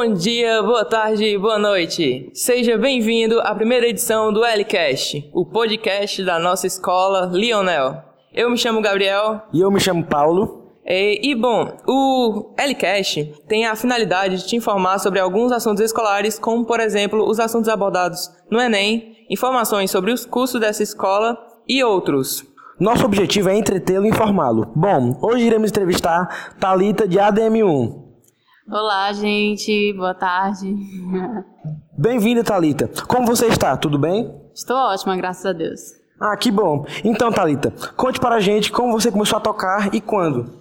Bom dia, boa tarde, boa noite. Seja bem-vindo à primeira edição do LCast, o podcast da nossa escola Lionel. Eu me chamo Gabriel. E eu me chamo Paulo. E, e bom, o LCast tem a finalidade de te informar sobre alguns assuntos escolares, como por exemplo os assuntos abordados no Enem, informações sobre os cursos dessa escola e outros. Nosso objetivo é entretê-lo e informá-lo. Bom, hoje iremos entrevistar Talita de ADM1. Olá, gente. Boa tarde. Bem-vinda, Talita. Como você está? Tudo bem? Estou ótima, graças a Deus. Ah, que bom. Então, Talita, conte para a gente como você começou a tocar e quando.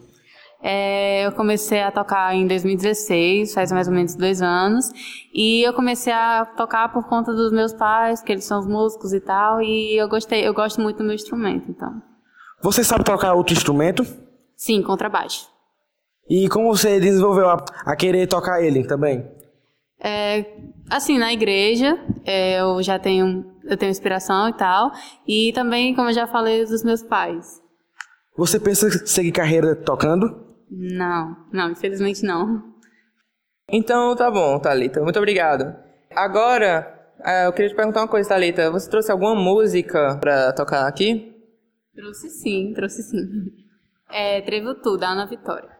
É, eu comecei a tocar em 2016, faz mais ou menos dois anos, e eu comecei a tocar por conta dos meus pais, que eles são músicos e tal, e eu gostei, eu gosto muito do meu instrumento, então. Você sabe tocar outro instrumento? Sim, contrabaixo. E como você desenvolveu a, a querer tocar ele também? É, assim, na igreja, é, eu já tenho, eu tenho inspiração e tal. E também, como eu já falei, dos meus pais. Você pensa em seguir carreira tocando? Não, não, infelizmente não. Então tá bom, Thalita. Muito obrigado. Agora, é, eu queria te perguntar uma coisa, Thalita. Você trouxe alguma música pra tocar aqui? Trouxe sim, trouxe sim. É Trevo Tu, da Ana Vitória.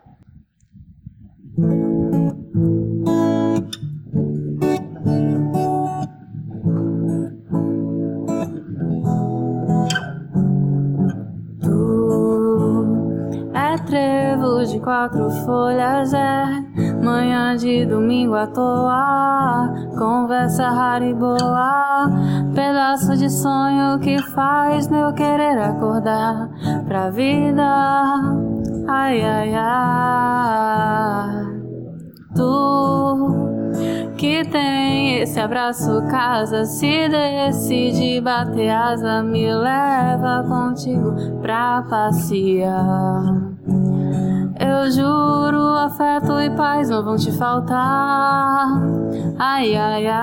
Quatro folhas é manhã de domingo à toa, conversa rara e boa, pedaço de sonho que faz meu querer acordar pra vida. Ai, ai, ai, tu que tem esse abraço casa se decide bater asa me leva contigo pra passear eu juro, afeto e paz não vão te faltar. Ai, ai, ai.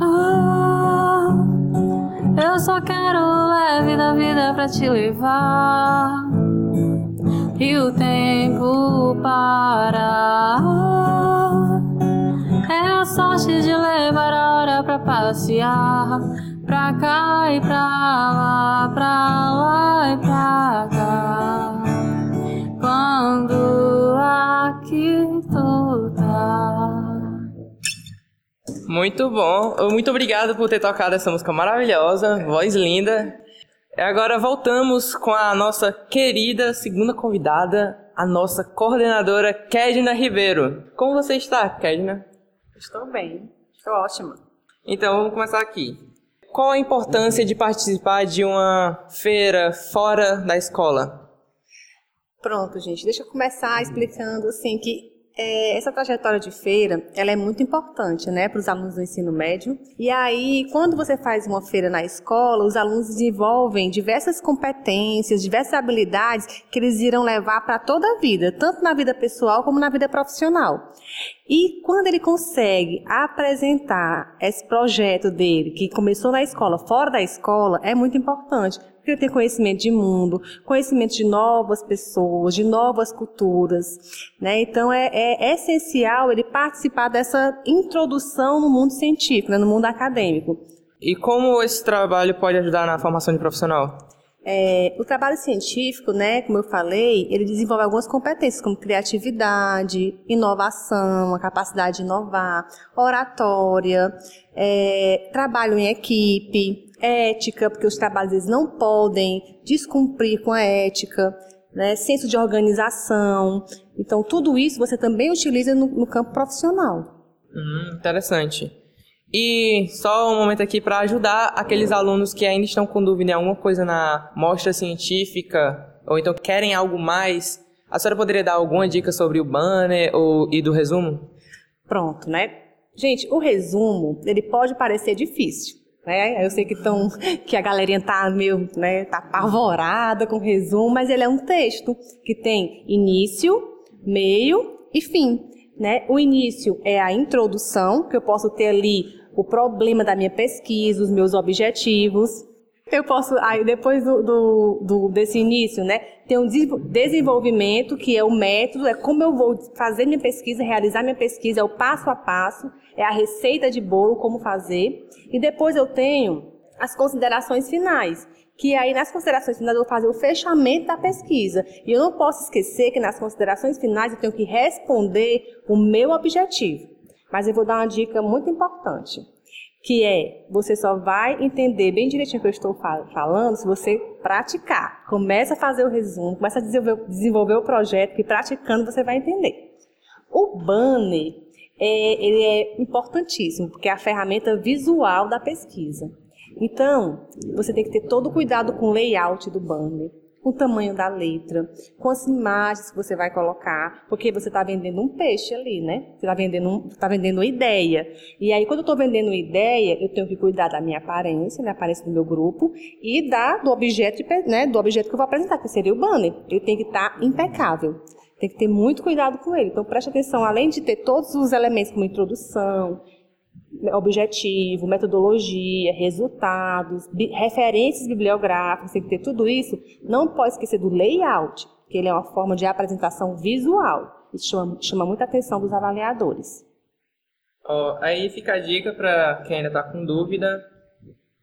Ah, eu só quero leve da vida pra te levar. E o tempo parar. É a sorte de levar a hora pra passear. Pra cá e pra lá, pra lá e pra cá Muito bom. Muito obrigado por ter tocado essa música maravilhosa, voz linda. Agora voltamos com a nossa querida segunda convidada, a nossa coordenadora Kedna Ribeiro. Como você está, Kedna? Estou bem, estou ótima. Então vamos começar aqui. Qual a importância de participar de uma feira fora da escola? Pronto, gente. Deixa eu começar explicando assim que é, essa trajetória de feira, ela é muito importante, né, para os alunos do ensino médio. E aí, quando você faz uma feira na escola, os alunos desenvolvem diversas competências, diversas habilidades que eles irão levar para toda a vida, tanto na vida pessoal como na vida profissional. E quando ele consegue apresentar esse projeto dele, que começou na escola, fora da escola, é muito importante, ele tem conhecimento de mundo, conhecimento de novas pessoas, de novas culturas. Né? Então, é, é, essencial ele participar dessa introdução no mundo científico, né? no mundo acadêmico. E como esse trabalho pode ajudar na formação de profissional? É, o trabalho científico, né, como eu falei, ele desenvolve algumas competências como criatividade, inovação, a capacidade de inovar, oratória, é, trabalho em equipe, ética, porque os trabalhos eles não podem descumprir com a ética, né? senso de organização. Então, tudo isso você também utiliza no, no campo profissional. Hum, interessante. E só um momento aqui para ajudar aqueles alunos que ainda estão com dúvida em alguma coisa na mostra científica, ou então querem algo mais. A senhora poderia dar alguma dica sobre o banner ou, e do resumo? Pronto, né? Gente, o resumo, ele pode parecer difícil. Né? Eu sei que, tão, que a galerinha tá meio, né, tá apavorada com o resumo, mas ele é um texto que tem início, meio e fim. Né? O início é a introdução, que eu posso ter ali o problema da minha pesquisa, os meus objetivos. Eu posso, aí depois do, do, do, desse início, né, tem um desenvolvimento, que é o método, é como eu vou fazer minha pesquisa, realizar minha pesquisa, é o passo a passo, é a receita de bolo, como fazer. E depois eu tenho as considerações finais, que aí nas considerações finais eu vou fazer o fechamento da pesquisa. E eu não posso esquecer que nas considerações finais eu tenho que responder o meu objetivo. Mas eu vou dar uma dica muito importante que é você só vai entender bem direitinho o que eu estou falando se você praticar. Começa a fazer o resumo, começa a desenvolver, desenvolver o projeto, que praticando você vai entender. O banner é, ele é importantíssimo, porque é a ferramenta visual da pesquisa. Então, você tem que ter todo o cuidado com o layout do banner com o tamanho da letra, com as imagens que você vai colocar, porque você está vendendo um peixe ali, né? Você está vendendo, um, tá vendendo uma ideia. E aí, quando eu estou vendendo uma ideia, eu tenho que cuidar da minha aparência, da aparência do meu grupo, e da, do, objeto, né, do objeto que eu vou apresentar, que seria o banner. Ele tem que estar tá impecável. Tem que ter muito cuidado com ele. Então, preste atenção, além de ter todos os elementos como introdução, objetivo, metodologia, resultados, bi referências bibliográficas, tem que ter tudo isso, não pode esquecer do layout, que ele é uma forma de apresentação visual. Isso chama, chama muita atenção dos avaliadores. Oh, aí fica a dica para quem ainda está com dúvida.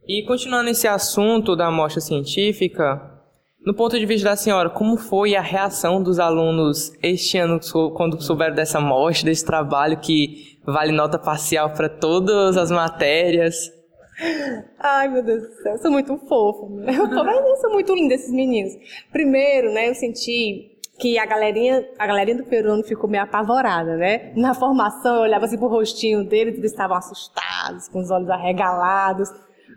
E continuando esse assunto da amostra científica, no ponto de vista da senhora, como foi a reação dos alunos este ano quando souberam dessa amostra, desse trabalho que vale nota parcial para todas as matérias? Ai, meu Deus do céu, eu sou muito fofo. Eu sou muito linda esses meninos. Primeiro, né, eu senti que a galerinha, a galerinha do peruano ficou meio apavorada, né? Na formação, eu olhava assim pro rostinho deles, eles estavam assustados, com os olhos arregalados.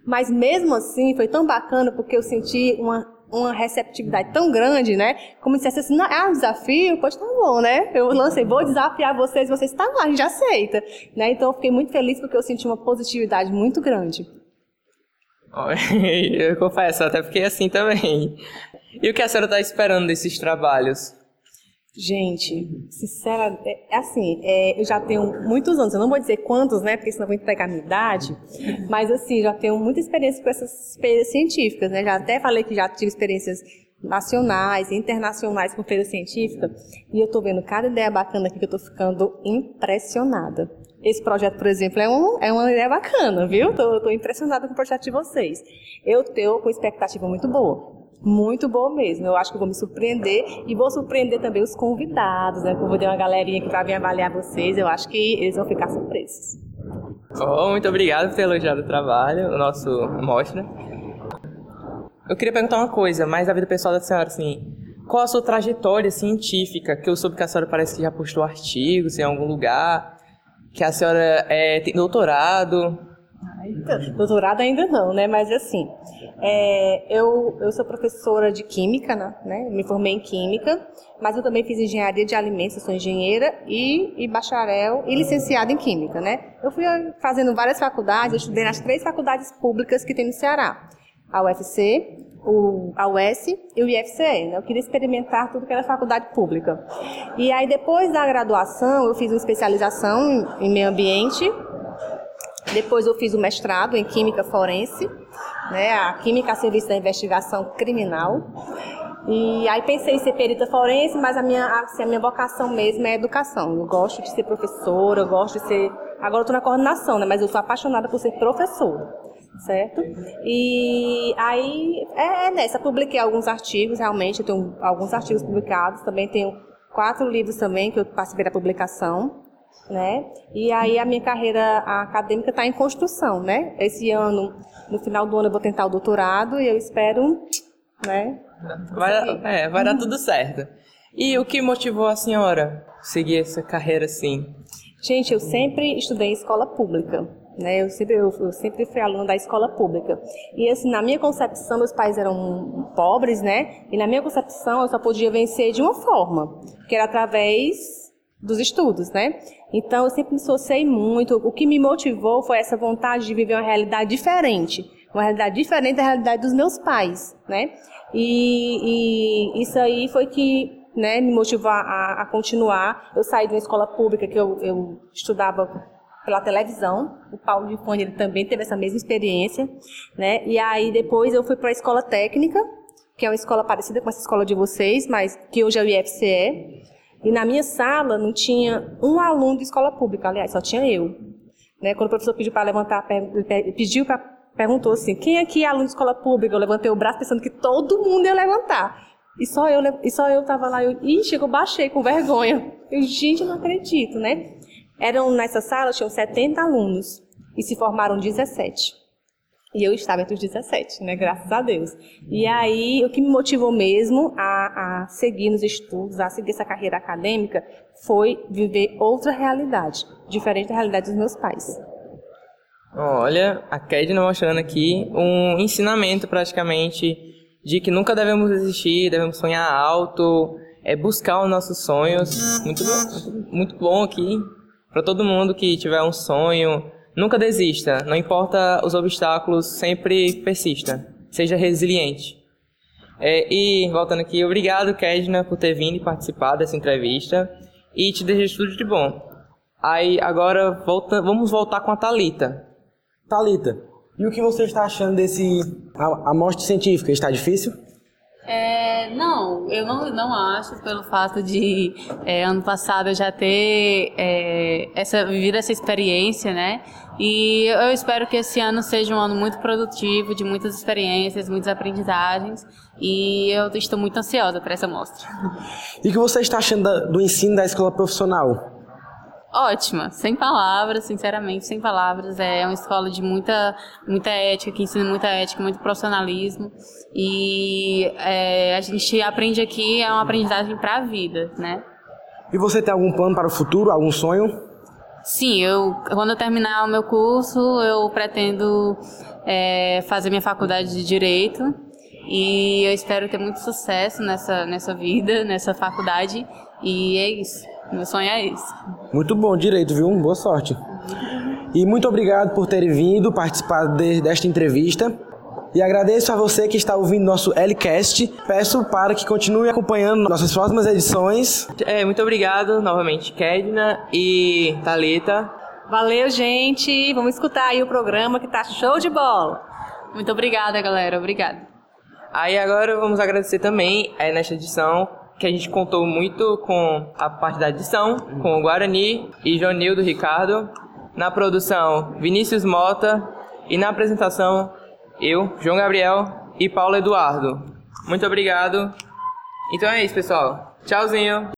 Mas mesmo assim, foi tão bacana porque eu senti uma uma receptividade tão grande, né? Como se dissesse assim, não, é um desafio, pois tá bom, né? Eu lancei, vou desafiar vocês, vocês estão tá lá, a gente aceita. Né? Então eu fiquei muito feliz porque eu senti uma positividade muito grande. Eu confesso, até fiquei assim também. E o que a senhora está esperando desses trabalhos? Gente, sincera, é, é assim, é, eu já tenho muitos anos, eu não vou dizer quantos, né, porque senão vou entregar a minha idade, mas assim, já tenho muita experiência com essas experiências científicas, né, já até falei que já tive experiências nacionais internacionais com feira científica, e eu estou vendo cada ideia bacana aqui que eu estou ficando impressionada. Esse projeto, por exemplo, é, um, é uma ideia bacana, viu? Estou impressionada com o projeto de vocês. Eu estou com expectativa muito boa muito bom mesmo. Eu acho que vou me surpreender e vou surpreender também os convidados, né? Como tem uma galerinha que vai vir avaliar vocês, eu acho que eles vão ficar surpresos. Oh, muito obrigado por ter elogiado o trabalho, o nosso mostra. Eu queria perguntar uma coisa, mais da vida pessoal da senhora, assim. Qual a sua trajetória científica? Que eu soube que a senhora parece que já postou artigos em algum lugar, que a senhora é, tem doutorado. Então, doutorado ainda não, né? Mas assim, é, eu, eu sou professora de química, né? né? Me formei em química, mas eu também fiz engenharia de alimentos, sou engenheira e, e bacharel e licenciada em química, né? Eu fui fazendo várias faculdades, eu estudei nas três faculdades públicas que tem no Ceará. A UFC, o, a UES e o IFCE. Né? Eu queria experimentar tudo que era faculdade pública. E aí, depois da graduação, eu fiz uma especialização em meio ambiente depois eu fiz o mestrado em Química Forense, né, a Química a Serviço da Investigação Criminal. E aí pensei em ser perita forense, mas a minha, assim, a minha vocação mesmo é educação. Eu gosto de ser professora, eu gosto de ser... Agora eu estou na coordenação, né, mas eu sou apaixonada por ser professora, certo? E aí é, é nessa, publiquei alguns artigos, realmente, eu tenho alguns artigos publicados, também tenho quatro livros também que eu participei da publicação né? E aí a minha carreira acadêmica está em construção, né? Esse ano, no final do ano, eu vou tentar o doutorado e eu espero, né? Vai, é, vai dar tudo certo. E o que motivou a senhora a seguir essa carreira assim? Gente, eu sempre estudei em escola pública. Né, eu, sempre, eu, eu, sempre fui aluna da escola pública. E assim, na minha concepção, meus pais eram pobres, né? E na minha concepção, eu só podia vencer de uma forma, que era através dos estudos, né? Então, eu sempre me associei muito. O que me motivou foi essa vontade de viver uma realidade diferente. Uma realidade diferente da realidade dos meus pais, né? E, e isso aí foi que né, me motivou a, a, continuar. Eu saí de uma escola pública que eu, eu estudava pela televisão. O Paulo de Fone ele também teve essa mesma experiência, né? E aí depois eu fui para a escola técnica, que é uma escola parecida com essa escola de vocês, mas que hoje é o IFCE. E na minha sala não tinha um aluno de escola pública, aliás, só tinha eu. Né? Quando o professor pediu para levantar, pediu para perguntou assim: quem aqui é aluno de escola pública? Eu levantei o braço pensando que todo mundo ia levantar. E só eu, e só eu tava lá, eu, eu baixei com vergonha. Eu, gente, não acredito, né? Eram, nessa sala, tinham 70 alunos e se formaram 17. E eu estava entre os 17, né? Graças a Deus. E aí, o que me motivou mesmo a, a seguir nos estudos, a seguir essa carreira acadêmica, foi viver outra realidade, diferente da realidade dos meus pais. Olha, a Kedna mostrando aqui um ensinamento praticamente de que nunca devemos desistir, devemos sonhar alto, é buscar os nossos sonhos. Muito, muito, bom aqui para todo mundo que tiver um sonho, nunca desista, não importa os obstáculos, sempre persista, seja resiliente. É, e voltando aqui, obrigado Kedna por ter vindo e participar dessa entrevista e te desejo tudo de bom. Aí agora volta, vamos voltar com a Talita. Talita, e o que você está achando desse a, a morte científica? Está difícil? É, não, eu não, não acho pelo fato de é, ano passado eu já ter é, essa, vivido essa experiência, né? E eu espero que esse ano seja um ano muito produtivo, de muitas experiências, muitas aprendizagens. E eu estou muito ansiosa para essa mostra. E o que você está achando do ensino da escola profissional? Ótima, sem palavras, sinceramente, sem palavras. É uma escola de muita, muita ética, que ensina muita ética, muito profissionalismo. E é, a gente aprende aqui, é uma aprendizagem para a vida, né? E você tem algum plano para o futuro, algum sonho? Sim, eu quando eu terminar o meu curso, eu pretendo é, fazer minha faculdade de Direito. E eu espero ter muito sucesso nessa, nessa vida, nessa faculdade. E é isso. Meu sonho é esse. Muito bom, direito, viu? Boa sorte. E muito obrigado por terem vindo participar de, desta entrevista. E agradeço a você que está ouvindo nosso Lcast. Peço para que continue acompanhando nossas próximas edições. É, muito obrigado novamente, Kedna e Talita. Valeu, gente. Vamos escutar aí o programa que tá show de bola. Muito obrigada, galera. Obrigada. Aí agora vamos agradecer também é, nesta edição que a gente contou muito com a parte da edição, com o Guarani e Jonildo Ricardo. Na produção, Vinícius Mota. E na apresentação, eu, João Gabriel e Paulo Eduardo. Muito obrigado. Então é isso, pessoal. Tchauzinho.